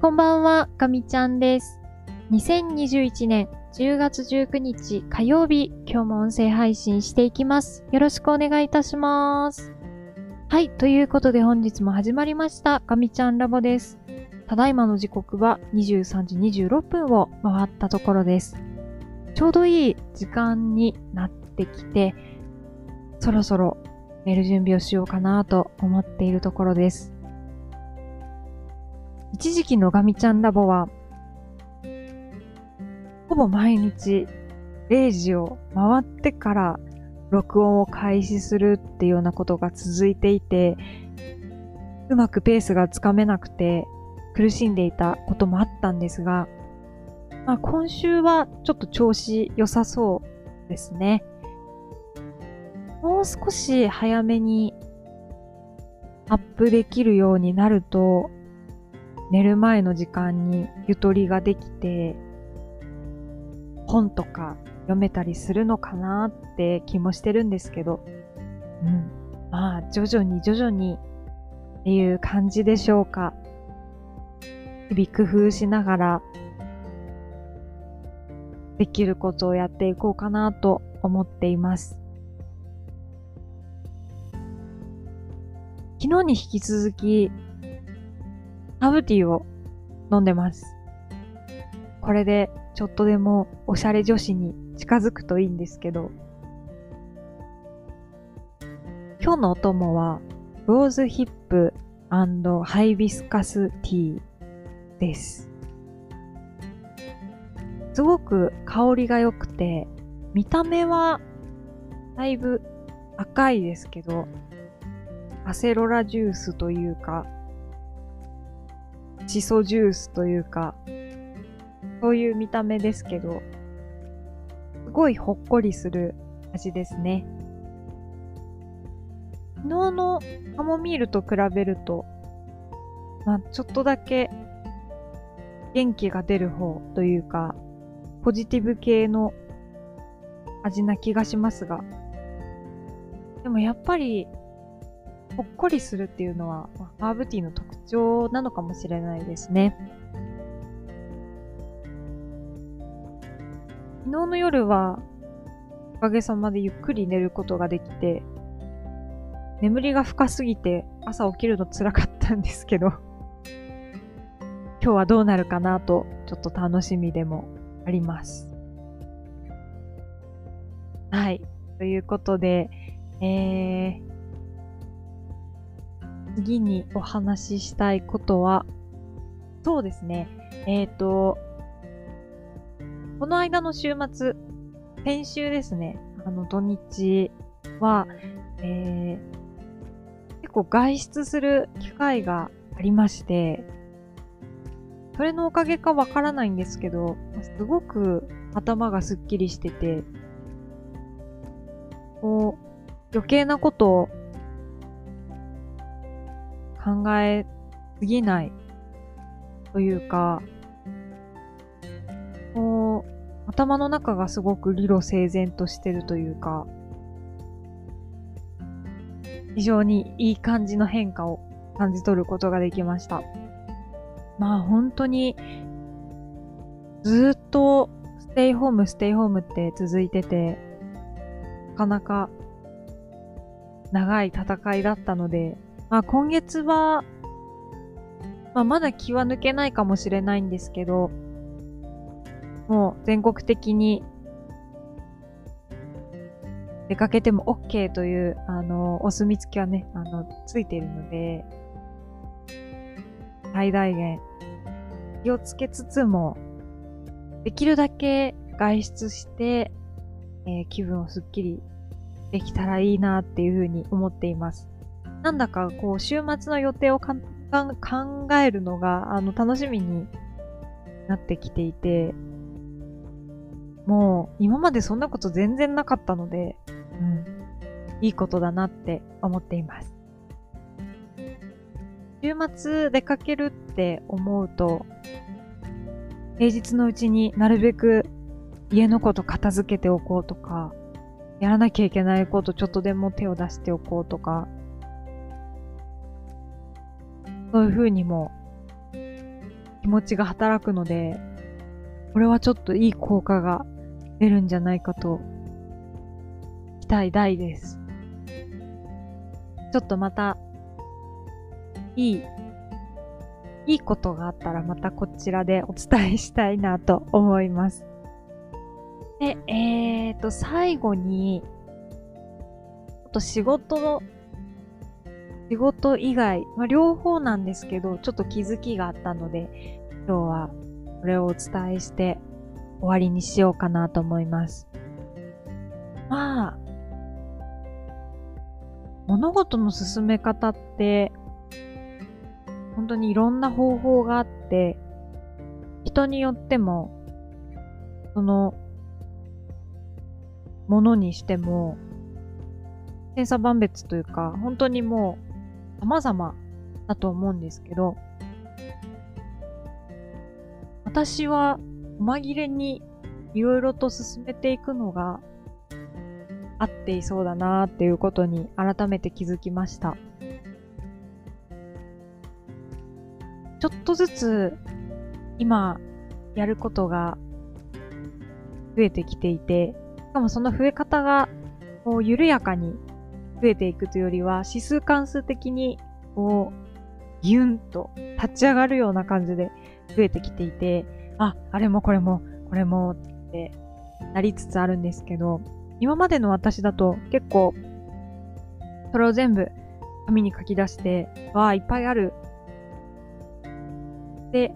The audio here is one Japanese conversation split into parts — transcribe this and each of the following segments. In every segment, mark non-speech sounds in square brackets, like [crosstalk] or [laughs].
こんばんは、かみちゃんです。2021年10月19日火曜日、今日も音声配信していきます。よろしくお願いいたします。はい、ということで本日も始まりました、かみちゃんラボです。ただいまの時刻は23時26分を回ったところです。ちょうどいい時間になってきて、そろそろ寝る準備をしようかなと思っているところです。一時期のガミちゃんラボは、ほぼ毎日0時を回ってから録音を開始するっていうようなことが続いていて、うまくペースがつかめなくて苦しんでいたこともあったんですが、まあ、今週はちょっと調子良さそうですね。もう少し早めにアップできるようになると、寝る前の時間にゆとりができて、本とか読めたりするのかなって気もしてるんですけど、うん。まあ、徐々に徐々にっていう感じでしょうか。日々工夫しながら、できることをやっていこうかなと思っています。昨日に引き続き、ハーブティーを飲んでます。これでちょっとでもおしゃれ女子に近づくといいんですけど、今日のお供は、ローズヒップハイビスカスティーです。すごく香りが良くて、見た目はだいぶ赤いですけど、アセロラジュースというか、シソジュースというか、そういう見た目ですけど、すごいほっこりする味ですね。昨日のカモミールと比べると、まあ、ちょっとだけ元気が出る方というか、ポジティブ系の味な気がしますが、でもやっぱり、ほっこりするっていうのは、あハーブティーの特徴なのかもしれないですね。昨日の夜は、おかげさまでゆっくり寝ることができて、眠りが深すぎて朝起きるの辛かったんですけど、今日はどうなるかなと、ちょっと楽しみでもあります。はい。ということで、えー、次にお話ししたいことは、そうですね。えっ、ー、と、この間の週末、先週ですね、あの土日は、えー、結構外出する機会がありまして、それのおかげかわからないんですけど、すごく頭がすっきりしてて、こう、余計なことを考えすぎないというか、こう、頭の中がすごく理路整然としてるというか、非常にいい感じの変化を感じ取ることができました。まあ本当に、ずっとステイホーム、ステイホームって続いてて、なかなか長い戦いだったので、まあ今月は、まあまだ気は抜けないかもしれないんですけど、もう全国的に出かけても OK という、あの、お墨付きはね、あの、ついているので、最大限気をつけつつも、できるだけ外出して、えー、気分をすっきりできたらいいなっていうふうに思っています。なんだかこう、週末の予定をかか考えるのが、あの、楽しみになってきていて、もう、今までそんなこと全然なかったので、うん、いいことだなって思っています。週末出かけるって思うと、平日のうちになるべく家のこと片付けておこうとか、やらなきゃいけないことちょっとでも手を出しておこうとか、そういう風にも気持ちが働くので、これはちょっといい効果が出るんじゃないかと期待大です。ちょっとまた、いい、いいことがあったらまたこちらでお伝えしたいなと思います。で、えーと、最後に、ちょっと仕事の、仕事以外、まあ、両方なんですけど、ちょっと気づきがあったので、今日はこれをお伝えして終わりにしようかなと思います。まあ、物事の進め方って、本当にいろんな方法があって、人によっても、その、ものにしても、千差万別というか、本当にもう様々だと思うんですけど、私は紛れにいろいろと進めていくのが合っていそうだなっていうことに改めて気づきました。ちょっとずつ今やることが増えてきていて、しかもその増え方がこう緩やかに増えていくというよりは指数関数的にこうギュンと立ち上がるような感じで増えてきていて、あ、あれもこれもこれもってなりつつあるんですけど、今までの私だと結構、それを全部紙に書き出して、わあ、いっぱいある。で、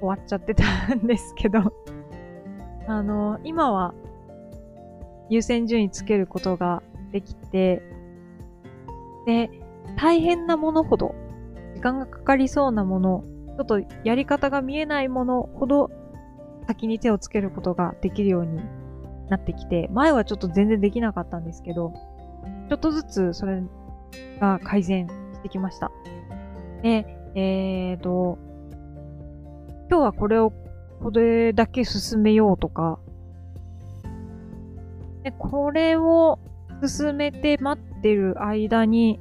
終わっちゃってたんですけど [laughs] あの、今は優先順位つけることができて、で、大変なものほど、時間がかかりそうなもの、ちょっとやり方が見えないものほど先に手をつけることができるようになってきて、前はちょっと全然できなかったんですけど、ちょっとずつそれが改善してきました。で、えーと、今日はこれをこれだけ進めようとか、でこれを進めて待ってる間に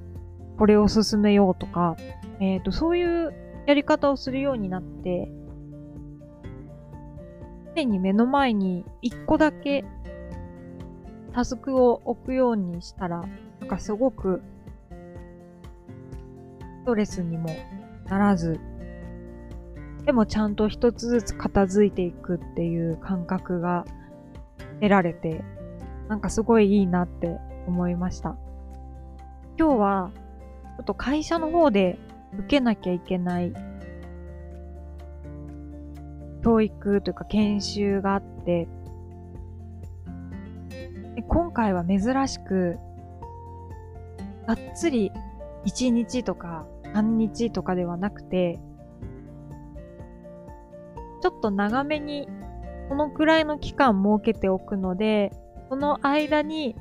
これを進めようとか、えっ、ー、と、そういうやり方をするようになって、常に目の前に一個だけタスクを置くようにしたら、なんかすごくストレスにもならず、でもちゃんと一つずつ片付いていくっていう感覚が得られて、なんかすごいいいなって思いました。今日は、ちょっと会社の方で受けなきゃいけない教育というか研修があって、で今回は珍しく、がっつり1日とか半日とかではなくて、ちょっと長めにこのくらいの期間設けておくので、その間に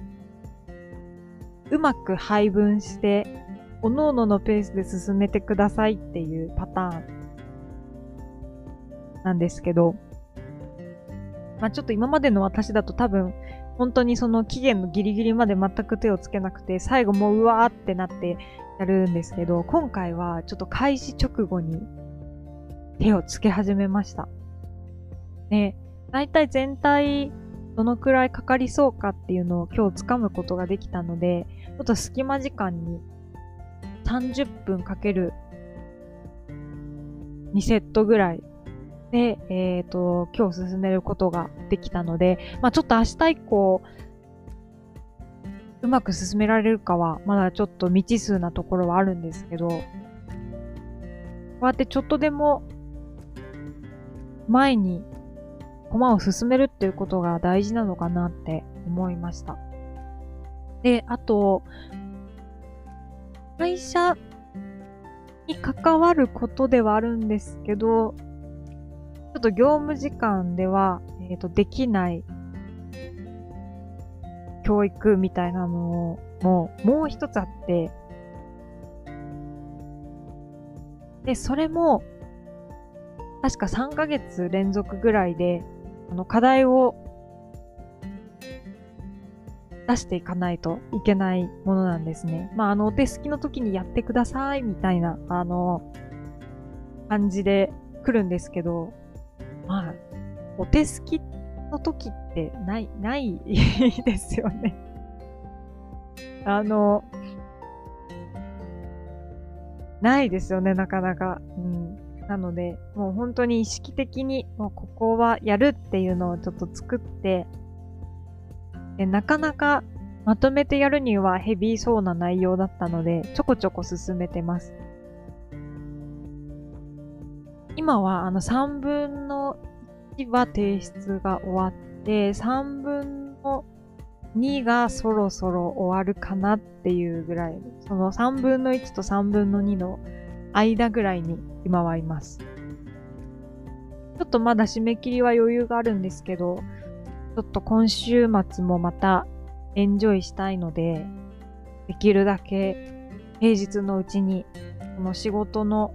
うまく配分して、各々のペースで進めてくださいっていうパターンなんですけど、まあちょっと今までの私だと多分、本当にその期限のギリギリまで全く手をつけなくて、最後もううわーってなってやるんですけど、今回はちょっと開始直後に手をつけ始めました。ね、大体全体どのくらいかかりそうかっていうのを今日掴むことができたので、ちょっと隙間時間に30分かける2セットぐらいで、えっ、ー、と、今日進めることができたので、まあちょっと明日以降、うまく進められるかは、まだちょっと未知数なところはあるんですけど、こうやってちょっとでも前に駒を進めるっていうことが大事なのかなって思いました。で、あと、会社に関わることではあるんですけど、ちょっと業務時間では、えっ、ー、と、できない教育みたいなのも、もう一つあって、で、それも、確か3ヶ月連続ぐらいで、あの、課題を出していかないといけないものなんですね。まあ、あの、お手すきの時にやってくださいみたいな、あの、感じで来るんですけど、まあ、お手すきの時ってない、ないですよね。[laughs] あの、ないですよね、なかなか。うん。なので、もう本当に意識的に、もうここはやるっていうのをちょっと作って、でなかなかまとめてやるにはヘビーそうな内容だったので、ちょこちょこ進めてます。今はあの3分の1は提出が終わって、3分の2がそろそろ終わるかなっていうぐらい、その3分の1と3分の2の間ぐらいに今はいます。ちょっとまだ締め切りは余裕があるんですけど、ちょっと今週末もまたエンジョイしたいので、できるだけ平日のうちに、この仕事の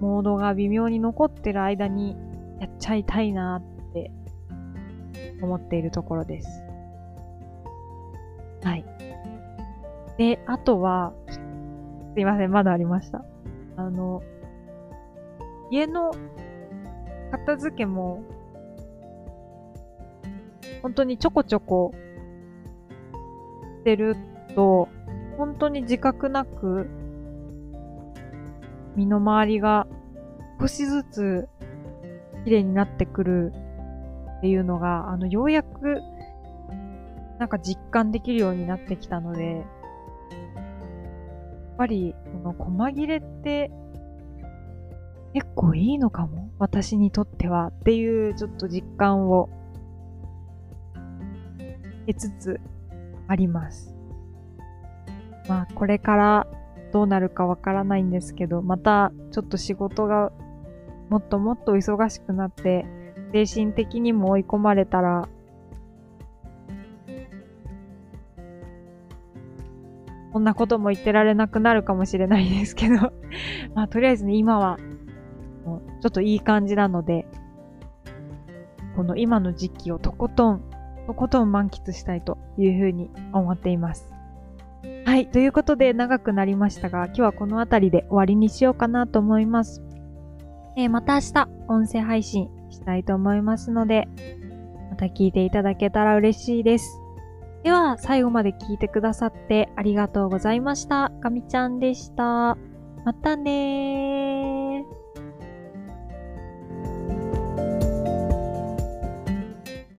モードが微妙に残ってる間にやっちゃいたいなって思っているところです。はい。で、あとは、すいません、まだありました。あの、家の片付けも、本当にちょこちょこしてると、本当に自覚なく、身の回りが少しずつ綺麗になってくるっていうのが、あの、ようやく、なんか実感できるようになってきたので、やっぱり、の細切れって結構いいのかも？私にとってはっていうちょっと実感を得つつあります。まあこれからどうなるかわからないんですけど、またちょっと仕事がもっともっと忙しくなって、精神的にも追い込まれたら、こんなことも言ってられなくなるかもしれないですけど [laughs] まあとりあえずね、今はちょっといい感じなので、この今の時期をとことん、とことん満喫したいというふうに思っています。はい。ということで長くなりましたが、今日はこの辺りで終わりにしようかなと思います。えー、また明日、音声配信したいと思いますので、また聞いていただけたら嬉しいです。では、最後まで聞いてくださってありがとうございました。かみちゃんでした。またねー。